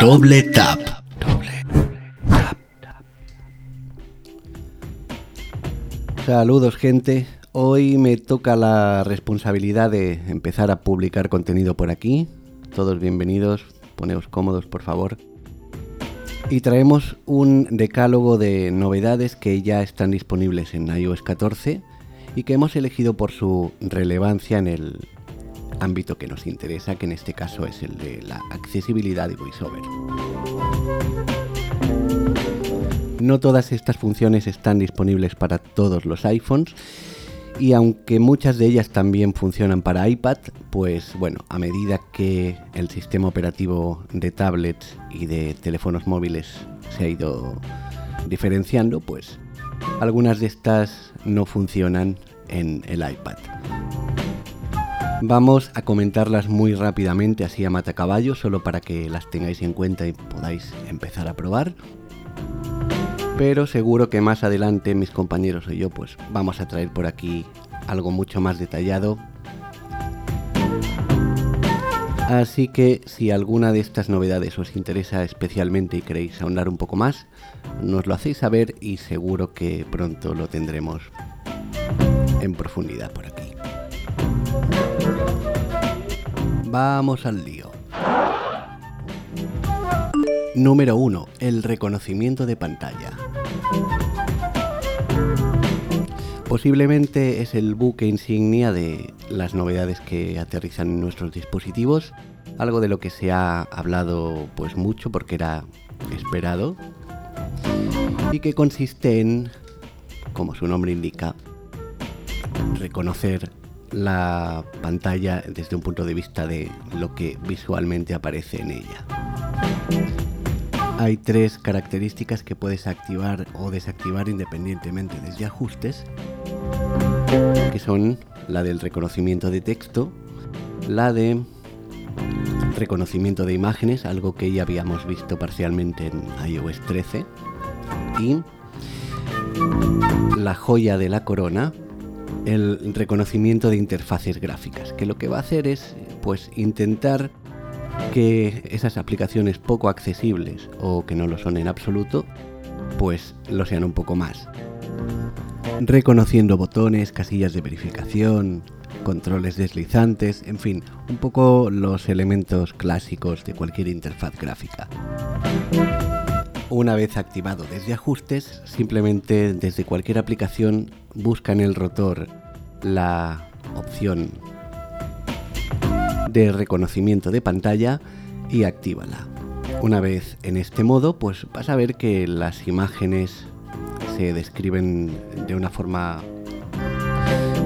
Doble tap. Doble tap. Saludos gente, hoy me toca la responsabilidad de empezar a publicar contenido por aquí. Todos bienvenidos, poneos cómodos por favor. Y traemos un decálogo de novedades que ya están disponibles en iOS 14 y que hemos elegido por su relevancia en el ámbito que nos interesa, que en este caso es el de la accesibilidad de VoiceOver. No todas estas funciones están disponibles para todos los iPhones y aunque muchas de ellas también funcionan para iPad, pues bueno, a medida que el sistema operativo de tablets y de teléfonos móviles se ha ido diferenciando, pues algunas de estas no funcionan en el iPad. Vamos a comentarlas muy rápidamente, así a matacaballo, solo para que las tengáis en cuenta y podáis empezar a probar. Pero seguro que más adelante mis compañeros y yo pues vamos a traer por aquí algo mucho más detallado. Así que si alguna de estas novedades os interesa especialmente y queréis ahondar un poco más, nos lo hacéis saber y seguro que pronto lo tendremos en profundidad por aquí. Vamos al lío. Número 1. El reconocimiento de pantalla. Posiblemente es el buque insignia de las novedades que aterrizan en nuestros dispositivos, algo de lo que se ha hablado pues mucho porque era esperado y que consiste en, como su nombre indica, reconocer la pantalla desde un punto de vista de lo que visualmente aparece en ella. Hay tres características que puedes activar o desactivar independientemente desde ajustes, que son la del reconocimiento de texto, la de reconocimiento de imágenes, algo que ya habíamos visto parcialmente en iOS 13, y la joya de la corona, el reconocimiento de interfaces gráficas, que lo que va a hacer es pues intentar que esas aplicaciones poco accesibles o que no lo son en absoluto, pues lo sean un poco más. Reconociendo botones, casillas de verificación, controles deslizantes, en fin, un poco los elementos clásicos de cualquier interfaz gráfica. Una vez activado desde ajustes, simplemente desde cualquier aplicación busca en el rotor la opción de reconocimiento de pantalla y actívala. Una vez en este modo, pues vas a ver que las imágenes se describen de una forma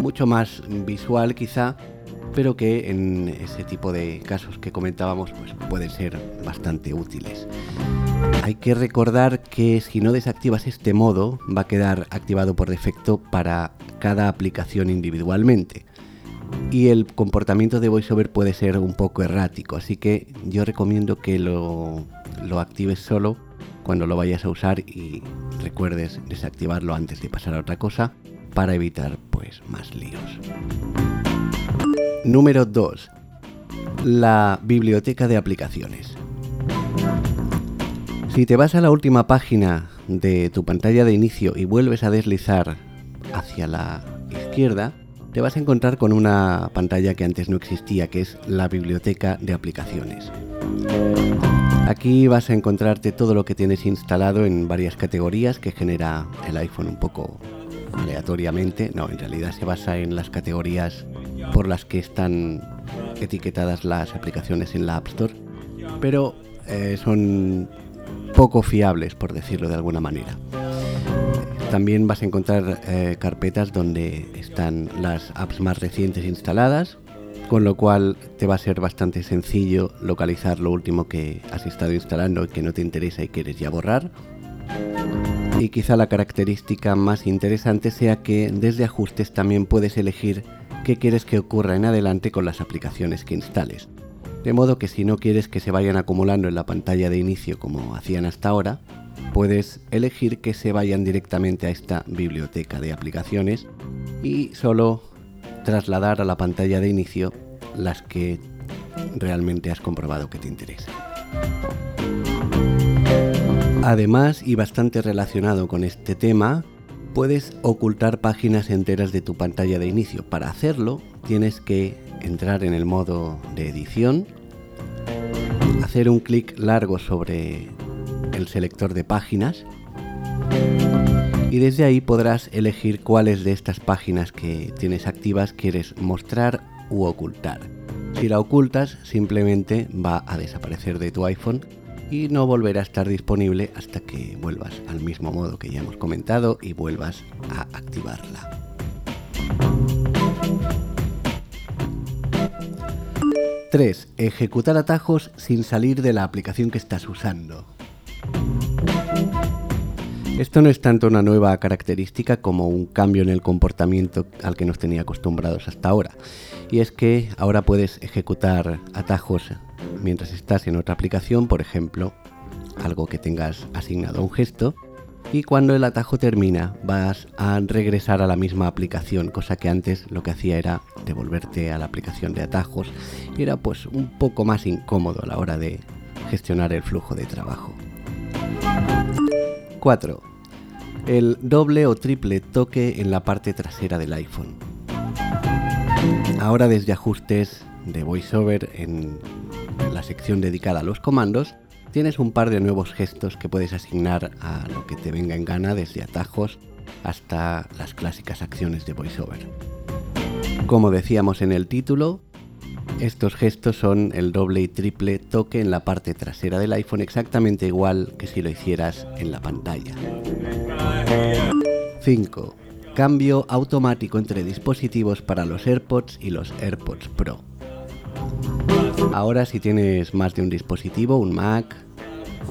mucho más visual quizá, pero que en ese tipo de casos que comentábamos pues pueden ser bastante útiles. Hay que recordar que si no desactivas este modo va a quedar activado por defecto para cada aplicación individualmente. Y el comportamiento de VoiceOver puede ser un poco errático, así que yo recomiendo que lo, lo actives solo cuando lo vayas a usar y recuerdes desactivarlo antes de pasar a otra cosa para evitar pues más líos. Número 2. La biblioteca de aplicaciones. Si te vas a la última página de tu pantalla de inicio y vuelves a deslizar hacia la izquierda, te vas a encontrar con una pantalla que antes no existía, que es la biblioteca de aplicaciones. Aquí vas a encontrarte todo lo que tienes instalado en varias categorías que genera el iPhone un poco aleatoriamente. No, en realidad se basa en las categorías por las que están etiquetadas las aplicaciones en la App Store. Pero eh, son poco fiables, por decirlo de alguna manera. También vas a encontrar eh, carpetas donde están las apps más recientes instaladas, con lo cual te va a ser bastante sencillo localizar lo último que has estado instalando y que no te interesa y quieres ya borrar. Y quizá la característica más interesante sea que desde ajustes también puedes elegir qué quieres que ocurra en adelante con las aplicaciones que instales. De modo que si no quieres que se vayan acumulando en la pantalla de inicio como hacían hasta ahora, puedes elegir que se vayan directamente a esta biblioteca de aplicaciones y solo trasladar a la pantalla de inicio las que realmente has comprobado que te interesan. Además, y bastante relacionado con este tema, puedes ocultar páginas enteras de tu pantalla de inicio. Para hacerlo, tienes que entrar en el modo de edición, hacer un clic largo sobre el selector de páginas y desde ahí podrás elegir cuáles de estas páginas que tienes activas quieres mostrar u ocultar. Si la ocultas, simplemente va a desaparecer de tu iPhone y no volverá a estar disponible hasta que vuelvas al mismo modo que ya hemos comentado y vuelvas a activarla. 3. Ejecutar atajos sin salir de la aplicación que estás usando. Esto no es tanto una nueva característica como un cambio en el comportamiento al que nos tenía acostumbrados hasta ahora. Y es que ahora puedes ejecutar atajos mientras estás en otra aplicación, por ejemplo, algo que tengas asignado a un gesto, y cuando el atajo termina vas a regresar a la misma aplicación, cosa que antes lo que hacía era devolverte a la aplicación de atajos era pues un poco más incómodo a la hora de gestionar el flujo de trabajo. 4. El doble o triple toque en la parte trasera del iPhone. Ahora desde ajustes de VoiceOver en la sección dedicada a los comandos, tienes un par de nuevos gestos que puedes asignar a lo que te venga en gana, desde atajos hasta las clásicas acciones de VoiceOver. Como decíamos en el título, estos gestos son el doble y triple toque en la parte trasera del iPhone exactamente igual que si lo hicieras en la pantalla. 5. Cambio automático entre dispositivos para los AirPods y los AirPods Pro. Ahora si tienes más de un dispositivo, un Mac,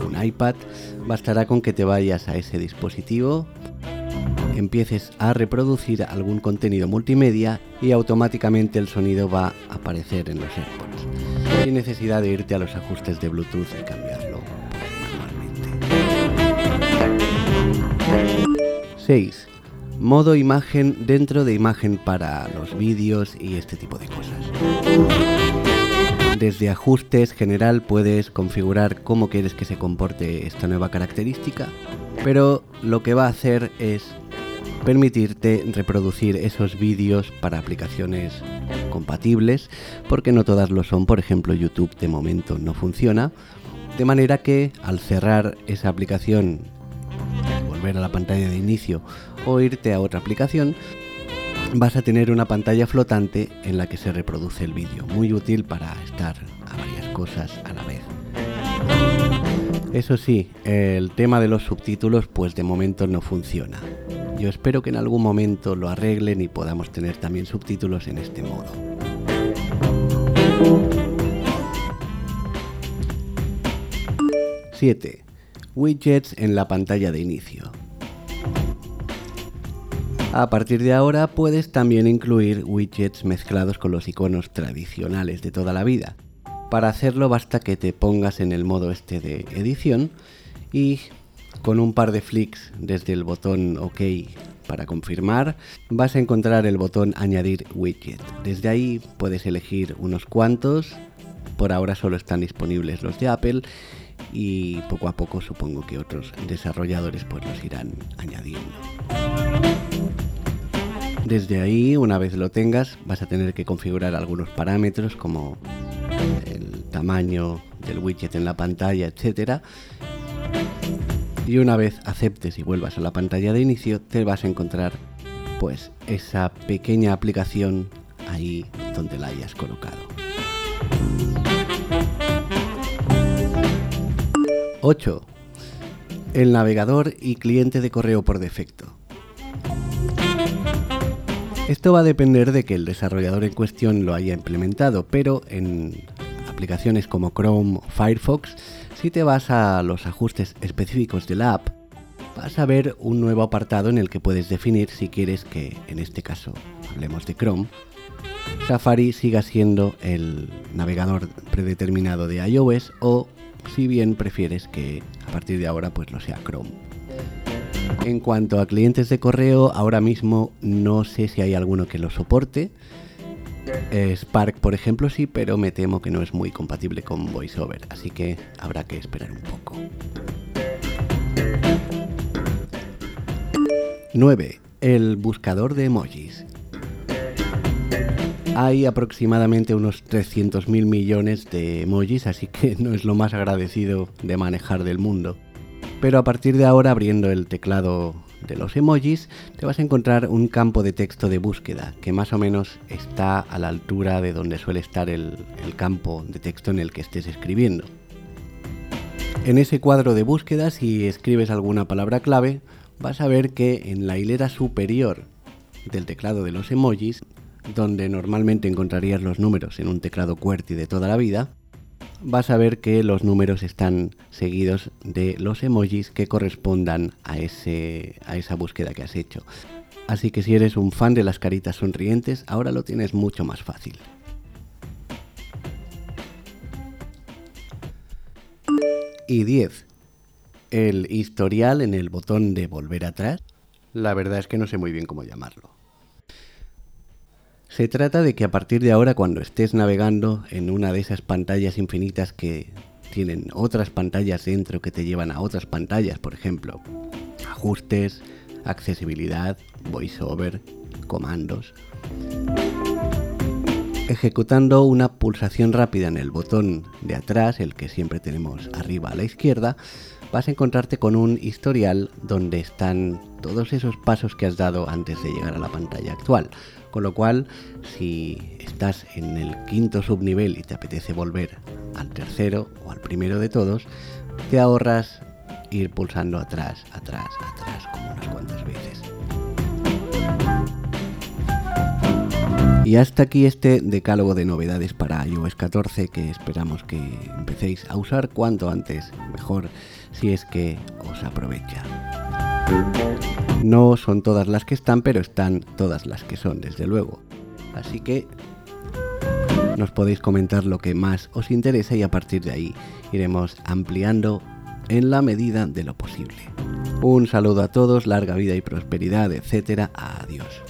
un iPad, bastará con que te vayas a ese dispositivo, empieces a reproducir algún contenido multimedia y automáticamente el sonido va a aparecer en los AirPods, sin necesidad de irte a los ajustes de Bluetooth y cambiarlo manualmente. 6. Modo imagen dentro de imagen para los vídeos y este tipo de cosas. Desde ajustes general puedes configurar cómo quieres que se comporte esta nueva característica, pero lo que va a hacer es permitirte reproducir esos vídeos para aplicaciones compatibles, porque no todas lo son, por ejemplo YouTube de momento no funciona, de manera que al cerrar esa aplicación, volver a la pantalla de inicio o irte a otra aplicación, vas a tener una pantalla flotante en la que se reproduce el vídeo, muy útil para estar a varias cosas a la vez. Eso sí, el tema de los subtítulos pues de momento no funciona. Yo espero que en algún momento lo arreglen y podamos tener también subtítulos en este modo. ¡7! Widgets en la pantalla de inicio. A partir de ahora puedes también incluir widgets mezclados con los iconos tradicionales de toda la vida. Para hacerlo basta que te pongas en el modo este de edición y con un par de flicks desde el botón OK para confirmar, vas a encontrar el botón añadir widget. Desde ahí puedes elegir unos cuantos, por ahora solo están disponibles los de Apple y poco a poco supongo que otros desarrolladores pues los irán añadiendo. Desde ahí, una vez lo tengas, vas a tener que configurar algunos parámetros como el tamaño del widget en la pantalla, etc. Y una vez aceptes y vuelvas a la pantalla de inicio, te vas a encontrar pues esa pequeña aplicación ahí donde la hayas colocado. 8. El navegador y cliente de correo por defecto. Esto va a depender de que el desarrollador en cuestión lo haya implementado, pero en aplicaciones como Chrome o Firefox, si te vas a los ajustes específicos de la app, vas a ver un nuevo apartado en el que puedes definir si quieres que, en este caso, hablemos de Chrome, Safari siga siendo el navegador predeterminado de iOS o si bien prefieres que a partir de ahora pues no sea Chrome. En cuanto a clientes de correo, ahora mismo no sé si hay alguno que lo soporte. Eh, Spark, por ejemplo, sí, pero me temo que no es muy compatible con VoiceOver, así que habrá que esperar un poco. 9. El buscador de emojis. Hay aproximadamente unos 300.000 millones de emojis, así que no es lo más agradecido de manejar del mundo. Pero a partir de ahora, abriendo el teclado de los emojis, te vas a encontrar un campo de texto de búsqueda que más o menos está a la altura de donde suele estar el, el campo de texto en el que estés escribiendo. En ese cuadro de búsqueda, si escribes alguna palabra clave, vas a ver que en la hilera superior del teclado de los emojis donde normalmente encontrarías los números en un teclado QWERTY de toda la vida, vas a ver que los números están seguidos de los emojis que correspondan a, ese, a esa búsqueda que has hecho. Así que si eres un fan de las caritas sonrientes, ahora lo tienes mucho más fácil. Y 10. El historial en el botón de volver atrás. La verdad es que no sé muy bien cómo llamarlo. Se trata de que a partir de ahora cuando estés navegando en una de esas pantallas infinitas que tienen otras pantallas dentro que te llevan a otras pantallas, por ejemplo, ajustes, accesibilidad, voiceover, comandos. Ejecutando una pulsación rápida en el botón de atrás, el que siempre tenemos arriba a la izquierda, vas a encontrarte con un historial donde están todos esos pasos que has dado antes de llegar a la pantalla actual. Con lo cual, si estás en el quinto subnivel y te apetece volver al tercero o al primero de todos, te ahorras ir pulsando atrás, atrás, atrás, como unas cuantas Y hasta aquí este decálogo de novedades para iOS 14 que esperamos que empecéis a usar cuanto antes, mejor si es que os aprovecha. No son todas las que están, pero están todas las que son, desde luego. Así que nos podéis comentar lo que más os interesa y a partir de ahí iremos ampliando en la medida de lo posible. Un saludo a todos, larga vida y prosperidad, etcétera. Adiós.